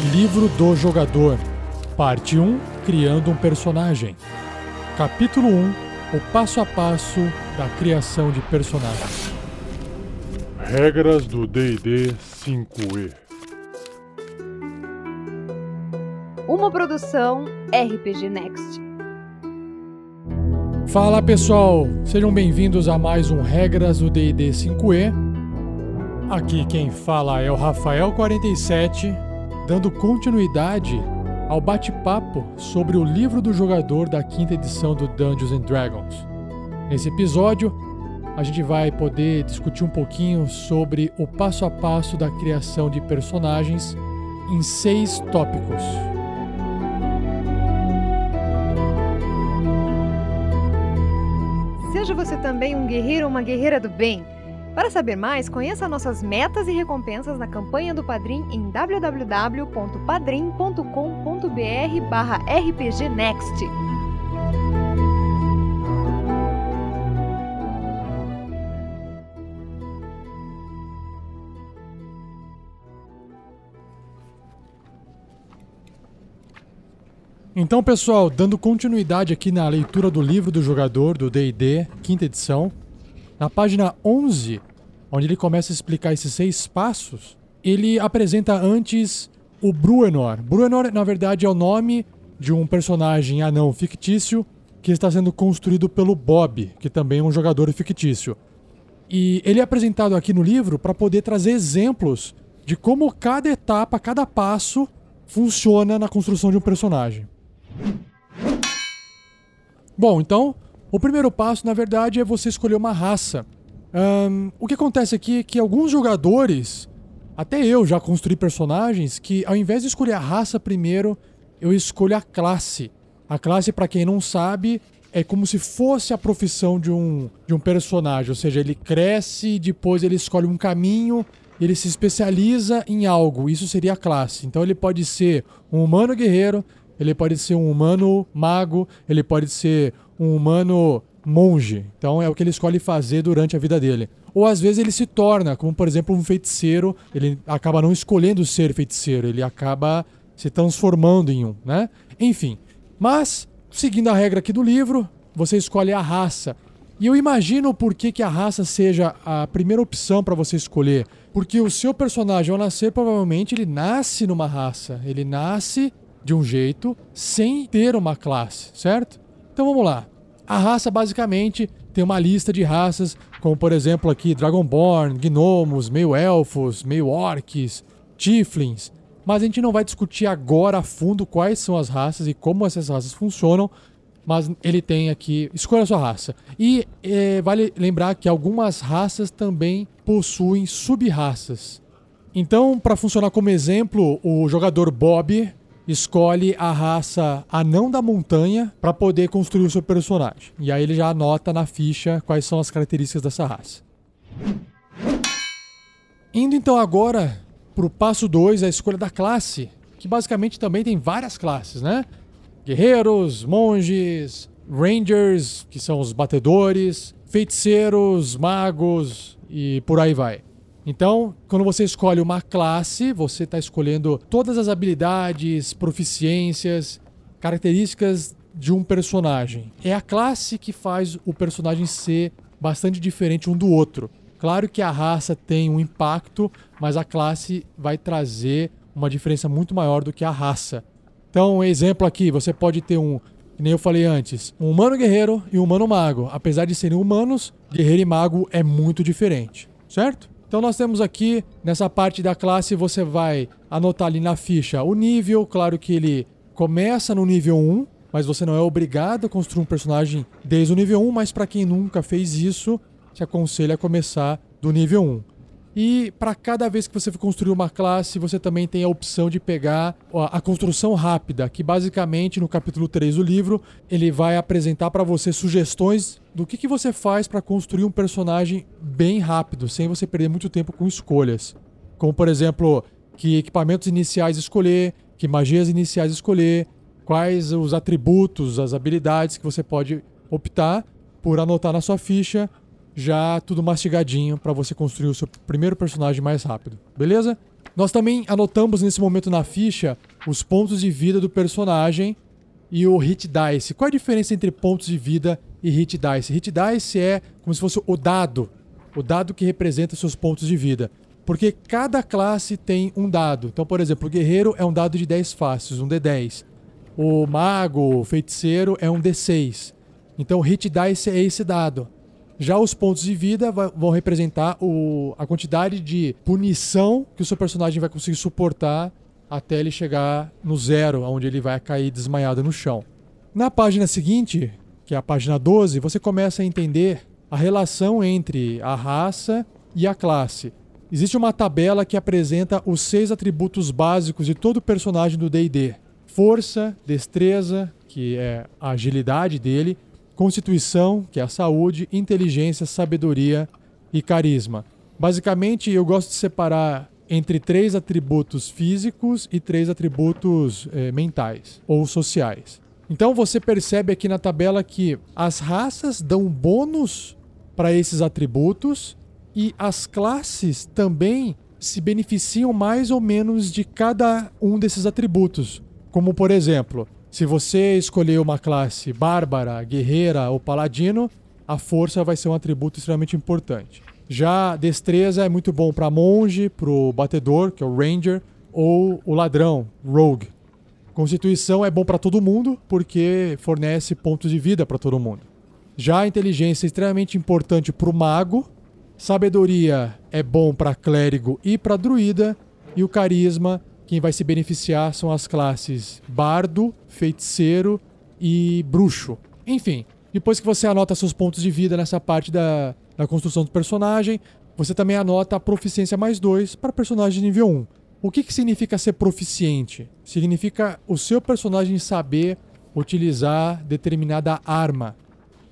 Livro do Jogador, Parte 1 Criando um Personagem. Capítulo 1 O passo a passo da criação de personagens. Regras do DD 5E. Uma produção RPG Next. Fala pessoal, sejam bem-vindos a mais um Regras do DD 5E. Aqui quem fala é o Rafael47, dando continuidade ao bate-papo sobre o livro do jogador da quinta edição do Dungeons and Dragons. Nesse episódio, a gente vai poder discutir um pouquinho sobre o passo a passo da criação de personagens em seis tópicos. Seja você também um guerreiro ou uma guerreira do bem. Para saber mais, conheça nossas metas e recompensas na campanha do Padrim em www.padrim.com.br barra rpgnext. Então, pessoal, dando continuidade aqui na leitura do livro do jogador do D&D, quinta edição, na página 11, onde ele começa a explicar esses seis passos, ele apresenta antes o Bruenor. Bruenor, na verdade, é o nome de um personagem anão fictício que está sendo construído pelo Bob, que também é um jogador fictício. E ele é apresentado aqui no livro para poder trazer exemplos de como cada etapa, cada passo funciona na construção de um personagem. Bom, então, o primeiro passo, na verdade, é você escolher uma raça. Um, o que acontece aqui é que alguns jogadores, até eu já construí personagens, que ao invés de escolher a raça primeiro, eu escolho a classe. A classe, para quem não sabe, é como se fosse a profissão de um, de um personagem. Ou seja, ele cresce, depois ele escolhe um caminho, ele se especializa em algo. Isso seria a classe. Então ele pode ser um humano guerreiro, ele pode ser um humano mago, ele pode ser um humano monge. Então é o que ele escolhe fazer durante a vida dele. Ou às vezes ele se torna, como por exemplo um feiticeiro, ele acaba não escolhendo ser feiticeiro, ele acaba se transformando em um, né? Enfim. Mas, seguindo a regra aqui do livro, você escolhe a raça. E eu imagino por que, que a raça seja a primeira opção para você escolher. Porque o seu personagem, ao nascer, provavelmente ele nasce numa raça. Ele nasce de um jeito sem ter uma classe, certo? Então vamos lá. A raça basicamente tem uma lista de raças, como por exemplo aqui Dragonborn, gnomos, meio elfos, meio orcs, tieflings. Mas a gente não vai discutir agora a fundo quais são as raças e como essas raças funcionam, mas ele tem aqui, escolha a sua raça. E é, vale lembrar que algumas raças também possuem sub-raças. Então, para funcionar como exemplo, o jogador Bob escolhe a raça anão da montanha para poder construir o seu personagem. E aí ele já anota na ficha quais são as características dessa raça. Indo então agora para o passo 2, a escolha da classe, que basicamente também tem várias classes, né? Guerreiros, monges, rangers, que são os batedores, feiticeiros, magos e por aí vai. Então, quando você escolhe uma classe, você está escolhendo todas as habilidades, proficiências, características de um personagem. É a classe que faz o personagem ser bastante diferente um do outro. Claro que a raça tem um impacto, mas a classe vai trazer uma diferença muito maior do que a raça. Então, exemplo aqui, você pode ter um, nem eu falei antes, um humano guerreiro e um humano mago. Apesar de serem humanos, guerreiro e mago é muito diferente, certo? Então nós temos aqui, nessa parte da classe, você vai anotar ali na ficha o nível, claro que ele começa no nível 1, mas você não é obrigado a construir um personagem desde o nível 1, mas para quem nunca fez isso, te aconselho a começar do nível 1. E para cada vez que você for construir uma classe, você também tem a opção de pegar a construção rápida, que basicamente no capítulo 3 do livro, ele vai apresentar para você sugestões do que, que você faz para construir um personagem bem rápido, sem você perder muito tempo com escolhas. Como por exemplo, que equipamentos iniciais escolher, que magias iniciais escolher, quais os atributos, as habilidades que você pode optar por anotar na sua ficha já tudo mastigadinho para você construir o seu primeiro personagem mais rápido, beleza? Nós também anotamos nesse momento na ficha os pontos de vida do personagem e o hit dice. Qual é a diferença entre pontos de vida e hit dice? Hit dice é como se fosse o dado, o dado que representa seus pontos de vida. Porque cada classe tem um dado. Então, por exemplo, o guerreiro é um dado de 10 faces, um D10. O mago, o feiticeiro é um D6. Então, hit dice é esse dado. Já os pontos de vida vão representar o, a quantidade de punição que o seu personagem vai conseguir suportar até ele chegar no zero, onde ele vai cair desmaiado no chão. Na página seguinte, que é a página 12, você começa a entender a relação entre a raça e a classe. Existe uma tabela que apresenta os seis atributos básicos de todo personagem do DD: força, destreza, que é a agilidade dele, constituição, que é a saúde, inteligência, sabedoria e carisma. Basicamente, eu gosto de separar entre três atributos físicos e três atributos eh, mentais ou sociais. Então você percebe aqui na tabela que as raças dão bônus para esses atributos e as classes também se beneficiam mais ou menos de cada um desses atributos. Como por exemplo, se você escolher uma classe bárbara, guerreira ou paladino, a força vai ser um atributo extremamente importante. Já destreza é muito bom para monge, para o batedor, que é o ranger, ou o ladrão, rogue. Constituição é bom para todo mundo porque fornece pontos de vida para todo mundo. Já a inteligência é extremamente importante para o mago, Sabedoria é bom para clérigo e para druida. E o carisma, quem vai se beneficiar são as classes bardo, feiticeiro e bruxo. Enfim, depois que você anota seus pontos de vida nessa parte da, da construção do personagem, você também anota a proficiência mais 2 para personagem nível 1. O que, que significa ser proficiente? Significa o seu personagem saber utilizar determinada arma.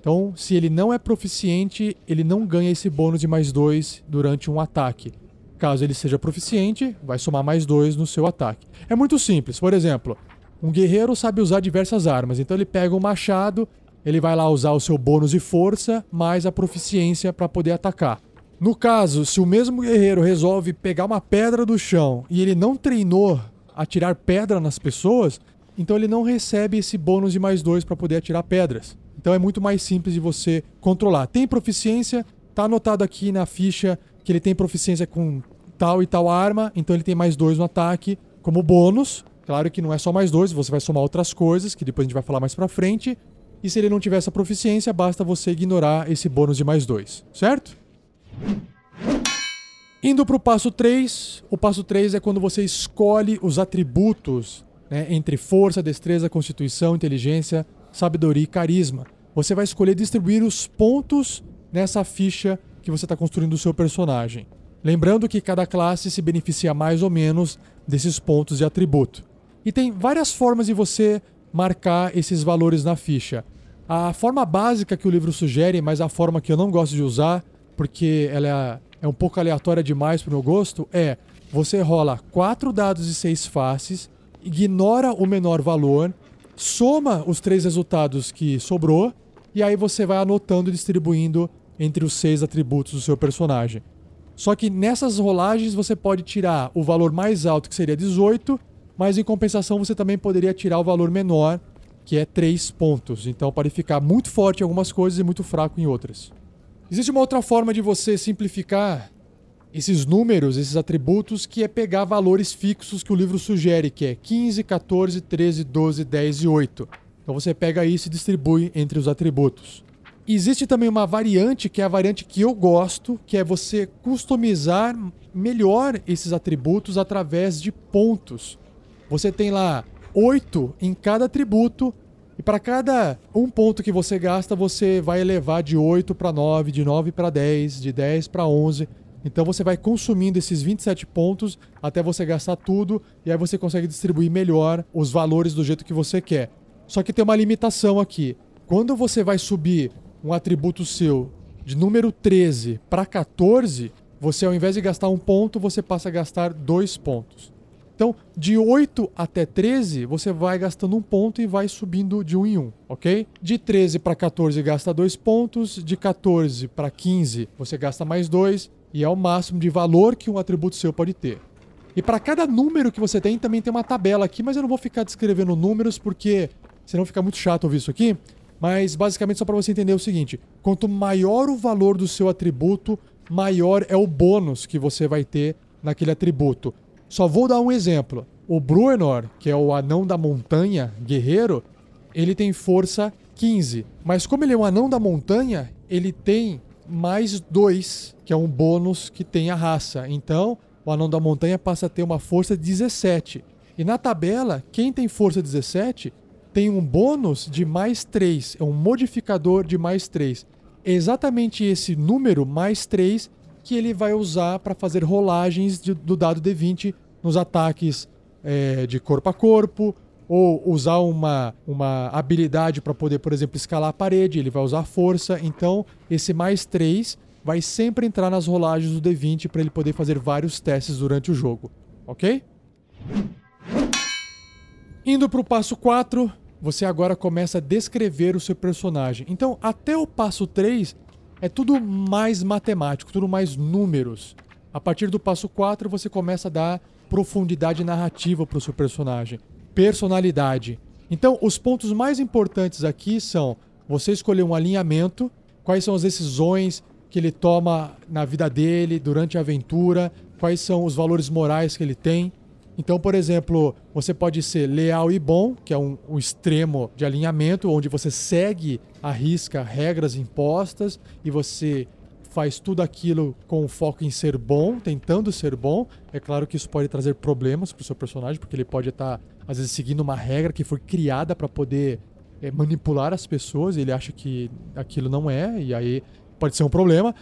Então, se ele não é proficiente, ele não ganha esse bônus de mais dois durante um ataque. Caso ele seja proficiente, vai somar mais dois no seu ataque. É muito simples. Por exemplo, um guerreiro sabe usar diversas armas. Então ele pega um machado, ele vai lá usar o seu bônus de força mais a proficiência para poder atacar. No caso, se o mesmo guerreiro resolve pegar uma pedra do chão e ele não treinou a tirar pedra nas pessoas, então ele não recebe esse bônus de mais dois para poder atirar pedras. Então é muito mais simples de você controlar. Tem proficiência, tá anotado aqui na ficha que ele tem proficiência com tal e tal arma, então ele tem mais dois no ataque como bônus. Claro que não é só mais dois, você vai somar outras coisas, que depois a gente vai falar mais pra frente. E se ele não tiver essa proficiência, basta você ignorar esse bônus de mais dois, certo? Indo para o passo 3, o passo 3 é quando você escolhe os atributos né, entre força, destreza, constituição, inteligência, sabedoria e carisma você vai escolher distribuir os pontos nessa ficha que você está construindo o seu personagem. Lembrando que cada classe se beneficia mais ou menos desses pontos de atributo. E tem várias formas de você marcar esses valores na ficha. A forma básica que o livro sugere, mas a forma que eu não gosto de usar, porque ela é um pouco aleatória demais para o meu gosto, é você rola quatro dados de seis faces, ignora o menor valor, soma os três resultados que sobrou e aí você vai anotando e distribuindo entre os seis atributos do seu personagem. Só que nessas rolagens você pode tirar o valor mais alto, que seria 18, mas em compensação você também poderia tirar o valor menor, que é 3 pontos. Então pode ficar muito forte em algumas coisas e muito fraco em outras. Existe uma outra forma de você simplificar esses números, esses atributos, que é pegar valores fixos que o livro sugere, que é 15, 14, 13, 12, 10 e 8. Então você pega isso e distribui entre os atributos. Existe também uma variante, que é a variante que eu gosto, que é você customizar melhor esses atributos através de pontos. Você tem lá oito em cada atributo, e para cada um ponto que você gasta, você vai elevar de 8 para 9, de 9 para 10, de 10 para 11. Então você vai consumindo esses 27 pontos até você gastar tudo, e aí você consegue distribuir melhor os valores do jeito que você quer. Só que tem uma limitação aqui. Quando você vai subir um atributo seu de número 13 para 14, você ao invés de gastar um ponto, você passa a gastar dois pontos. Então, de 8 até 13, você vai gastando um ponto e vai subindo de um em um, ok? De 13 para 14 gasta dois pontos, de 14 para 15 você gasta mais dois, e é o máximo de valor que um atributo seu pode ter. E para cada número que você tem, também tem uma tabela aqui, mas eu não vou ficar descrevendo números porque senão fica muito chato ouvir isso aqui. Mas basicamente só para você entender o seguinte: quanto maior o valor do seu atributo, maior é o bônus que você vai ter naquele atributo. Só vou dar um exemplo. O Bruenor, que é o anão da montanha guerreiro, ele tem força 15. Mas como ele é um anão da montanha, ele tem mais 2, que é um bônus que tem a raça. Então, o anão da montanha passa a ter uma força 17. E na tabela, quem tem força 17 tem um bônus de mais 3, é um modificador de mais 3. É exatamente esse número, mais 3, que ele vai usar para fazer rolagens de, do dado D20 nos ataques é, de corpo a corpo, ou usar uma, uma habilidade para poder, por exemplo, escalar a parede, ele vai usar força. Então, esse mais 3 vai sempre entrar nas rolagens do D20 para ele poder fazer vários testes durante o jogo, ok? Indo para o passo 4, você agora começa a descrever o seu personagem. Então, até o passo 3 é tudo mais matemático, tudo mais números. A partir do passo 4, você começa a dar profundidade narrativa para o seu personagem, personalidade. Então, os pontos mais importantes aqui são você escolher um alinhamento, quais são as decisões que ele toma na vida dele durante a aventura, quais são os valores morais que ele tem. Então, por exemplo, você pode ser leal e bom, que é um, um extremo de alinhamento, onde você segue a risca regras impostas e você faz tudo aquilo com foco em ser bom, tentando ser bom. É claro que isso pode trazer problemas para o seu personagem, porque ele pode estar, tá, às vezes, seguindo uma regra que foi criada para poder é, manipular as pessoas, e ele acha que aquilo não é, e aí pode ser um problema.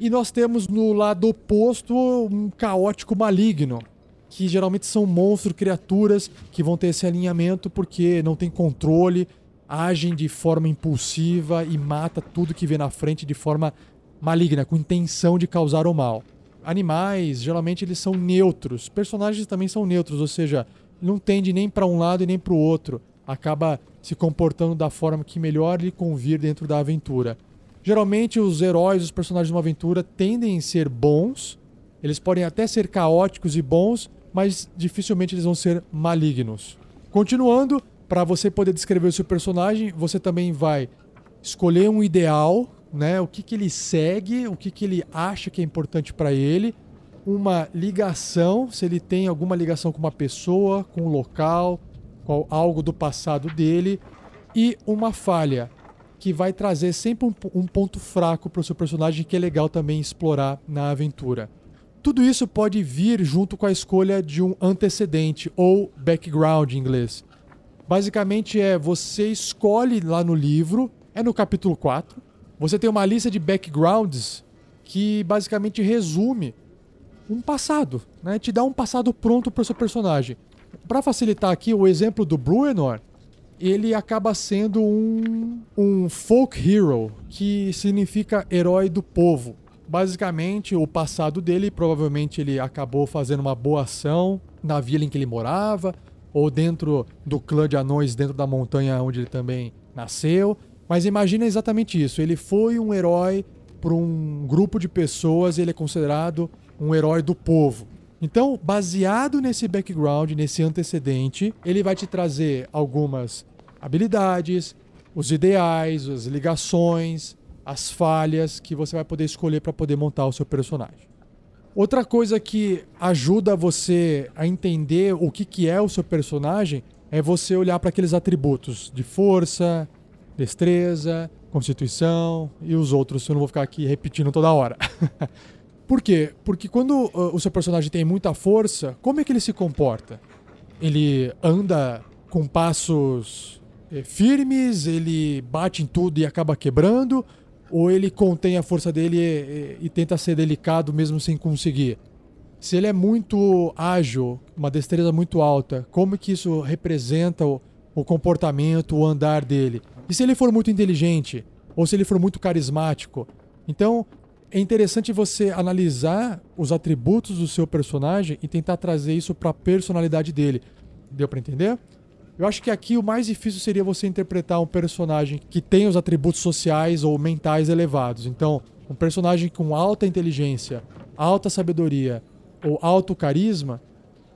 E nós temos no lado oposto um caótico maligno, que geralmente são monstros, criaturas que vão ter esse alinhamento porque não tem controle, agem de forma impulsiva e mata tudo que vê na frente de forma maligna, com intenção de causar o mal. Animais, geralmente eles são neutros. Personagens também são neutros, ou seja, não tende nem para um lado e nem para o outro. Acaba se comportando da forma que melhor lhe convir dentro da aventura. Geralmente os heróis, os personagens de uma aventura tendem a ser bons. Eles podem até ser caóticos e bons, mas dificilmente eles vão ser malignos. Continuando, para você poder descrever o seu personagem, você também vai escolher um ideal, né? O que, que ele segue, o que, que ele acha que é importante para ele, uma ligação, se ele tem alguma ligação com uma pessoa, com um local, com algo do passado dele, e uma falha que vai trazer sempre um, um ponto fraco para o seu personagem que é legal também explorar na aventura. Tudo isso pode vir junto com a escolha de um antecedente ou background em inglês. Basicamente é você escolhe lá no livro, é no capítulo 4, você tem uma lista de backgrounds que basicamente resume um passado, né? Te dá um passado pronto para o seu personagem. Para facilitar aqui o exemplo do Bruenor, ele acaba sendo um, um folk hero, que significa herói do povo basicamente o passado dele, provavelmente ele acabou fazendo uma boa ação na vila em que ele morava, ou dentro do clã de anões dentro da montanha onde ele também nasceu. Mas imagina exatamente isso, ele foi um herói para um grupo de pessoas, ele é considerado um herói do povo. Então, baseado nesse background, nesse antecedente, ele vai te trazer algumas habilidades, os ideais, as ligações, as falhas que você vai poder escolher para poder montar o seu personagem. Outra coisa que ajuda você a entender o que, que é o seu personagem é você olhar para aqueles atributos de força, destreza, constituição e os outros. Eu não vou ficar aqui repetindo toda hora. Por quê? Porque quando uh, o seu personagem tem muita força, como é que ele se comporta? Ele anda com passos eh, firmes, ele bate em tudo e acaba quebrando, ou ele contém a força dele e, e, e, tenta ser delicado mesmo sem conseguir? Se ele é muito ágil, uma destreza muito alta, como que isso representa o, o comportamento, o andar dele? E se ele for muito inteligente? Ou se ele for muito carismático? Então, é interessante você analisar os atributos do seu personagem e tentar trazer isso para a personalidade dele. Deu para entender? Eu acho que aqui o mais difícil seria você interpretar um personagem que tem os atributos sociais ou mentais elevados. Então, um personagem com alta inteligência, alta sabedoria ou alto carisma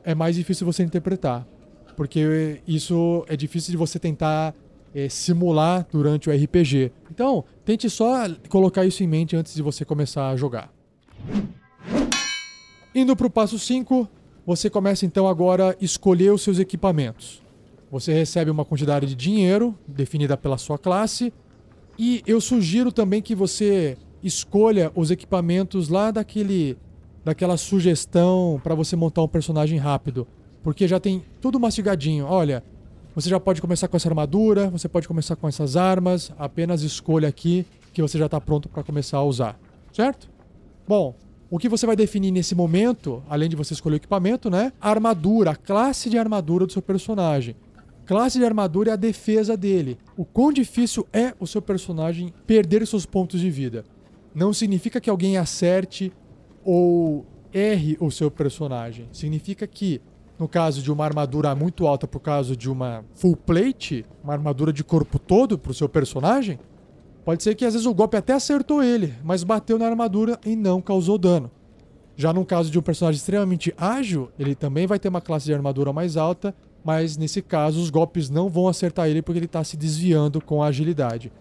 é mais difícil você interpretar. Porque isso é difícil de você tentar é, simular durante o RPG. Então, tente só colocar isso em mente antes de você começar a jogar. Indo para o passo 5, você começa então agora a escolher os seus equipamentos. Você recebe uma quantidade de dinheiro definida pela sua classe e eu sugiro também que você escolha os equipamentos lá daquele daquela sugestão para você montar um personagem rápido, porque já tem tudo mastigadinho. Olha, você já pode começar com essa armadura, você pode começar com essas armas, apenas escolha aqui que você já está pronto para começar a usar, certo? Bom, o que você vai definir nesse momento, além de você escolher o equipamento, né? A armadura, a classe de armadura do seu personagem. Classe de armadura é a defesa dele. O quão difícil é o seu personagem perder seus pontos de vida. Não significa que alguém acerte ou erre o seu personagem. Significa que, no caso de uma armadura muito alta por causa de uma full plate, uma armadura de corpo todo para o seu personagem, pode ser que às vezes o golpe até acertou ele, mas bateu na armadura e não causou dano. Já no caso de um personagem extremamente ágil, ele também vai ter uma classe de armadura mais alta, mas nesse caso os golpes não vão acertar ele porque ele está se desviando com agilidade.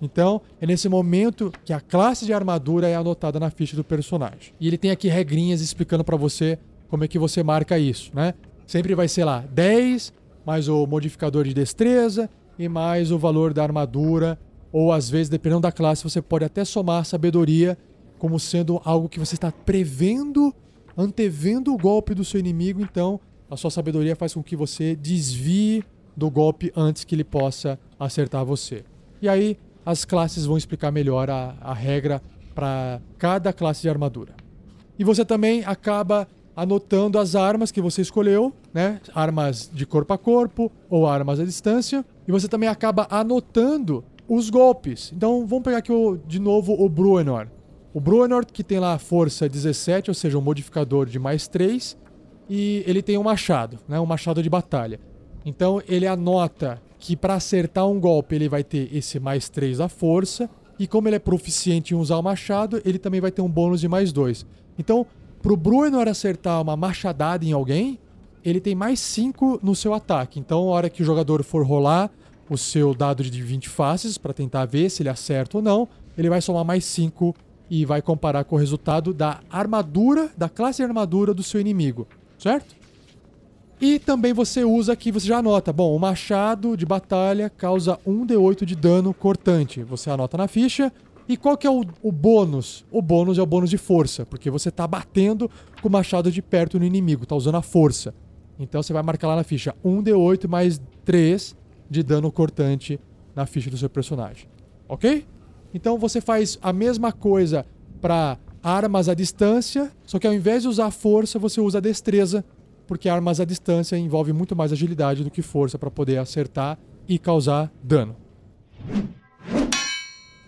Então, é nesse momento que a classe de armadura é anotada na ficha do personagem. E ele tem aqui regrinhas explicando para você como é que você marca isso, né? Sempre vai ser lá 10 mais o modificador de destreza e mais o valor da armadura, ou às vezes, dependendo da classe, você pode até somar sabedoria como sendo algo que você está prevendo, antevendo o golpe do seu inimigo, então a sua sabedoria faz com que você desvie do golpe antes que ele possa acertar você. E aí, as classes vão explicar melhor a, a regra para cada classe de armadura. E você também acaba anotando as armas que você escolheu, né? Armas de corpo a corpo ou armas à distância. E você também acaba anotando os golpes. Então vamos pegar aqui o, de novo o Bruenor. O Bruenor que tem lá a força 17, ou seja, um modificador de mais 3, e ele tem um machado, né? Um machado de batalha. Então ele anota que para acertar um golpe ele vai ter esse mais 3 da força. E como ele é proficiente em usar o machado, ele também vai ter um bônus de mais 2. Então, pro Bruenor acertar uma machadada em alguém, ele tem mais 5 no seu ataque. Então, a hora que o jogador for rolar o seu dado de 20 faces para tentar ver se ele acerta ou não, ele vai somar mais 5 e vai comparar com o resultado da armadura, da classe de armadura do seu inimigo, certo? E também você usa aqui, você já anota, bom, o machado de batalha causa 1d8 de dano cortante. Você anota na ficha. E qual que é o, o bônus? O bônus é o bônus de força, porque você está batendo com o machado de perto no inimigo, está usando a força. Então você vai marcar lá na ficha 1d8 mais 3 de dano cortante na ficha do seu personagem. Ok? Então você faz a mesma coisa para armas à distância, só que ao invés de usar força, você usa destreza porque armas à distância envolve muito mais agilidade do que força para poder acertar e causar dano.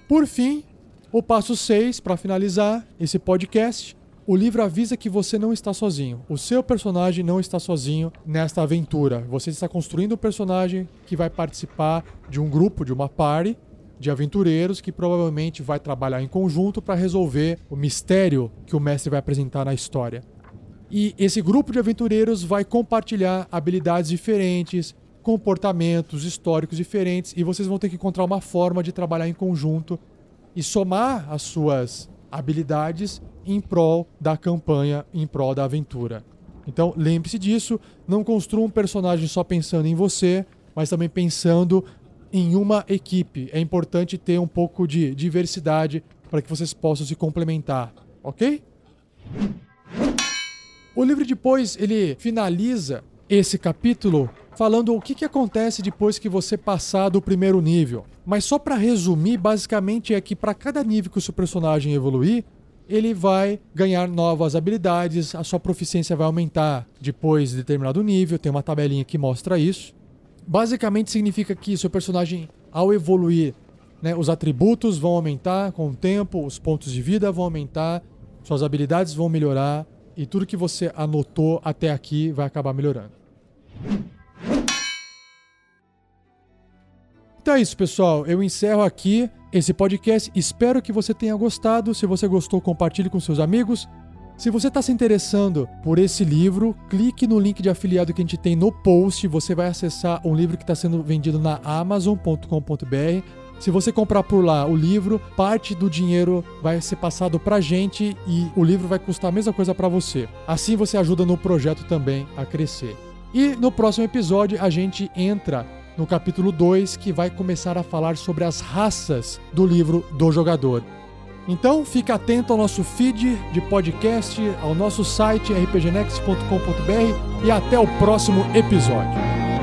Por fim, o passo 6 para finalizar esse podcast. O livro avisa que você não está sozinho. O seu personagem não está sozinho nesta aventura. Você está construindo um personagem que vai participar de um grupo, de uma party de aventureiros que provavelmente vai trabalhar em conjunto para resolver o mistério que o mestre vai apresentar na história. E esse grupo de aventureiros vai compartilhar habilidades diferentes, comportamentos históricos diferentes, e vocês vão ter que encontrar uma forma de trabalhar em conjunto e somar as suas habilidades em prol da campanha, em prol da aventura. Então, lembre-se disso, não construa um personagem só pensando em você, mas também pensando em uma equipe. É importante ter um pouco de diversidade para que vocês possam se complementar, ok? O livro depois ele finaliza esse capítulo falando o que, que acontece depois que você passar do primeiro nível. Mas só para resumir, basicamente é que para cada nível que o seu personagem evoluir, ele vai ganhar novas habilidades, a sua proficiência vai aumentar depois de determinado nível, tem uma tabelinha que mostra isso. Basicamente significa que seu personagem, ao evoluir, né, os atributos vão aumentar com o tempo, os pontos de vida vão aumentar, suas habilidades vão melhorar, e tudo que você anotou até aqui vai acabar melhorando. Então é isso, pessoal. Eu encerro aqui esse podcast. Espero que você tenha gostado. Se você gostou, compartilhe com seus amigos. Se você está se interessando por esse livro, clique no link de afiliado que a gente tem no post. Você vai acessar um livro que está sendo vendido na Amazon.com.br. Se você comprar por lá o livro, parte do dinheiro vai ser passado pra gente e o livro vai custar a mesma coisa para você. Assim você ajuda no projeto também a crescer. E no próximo episódio a gente entra no capítulo 2 que vai começar a falar sobre as raças do livro do jogador. Então, fica atento ao nosso feed de podcast, ao nosso site rpgnext.com.br e até o próximo episódio.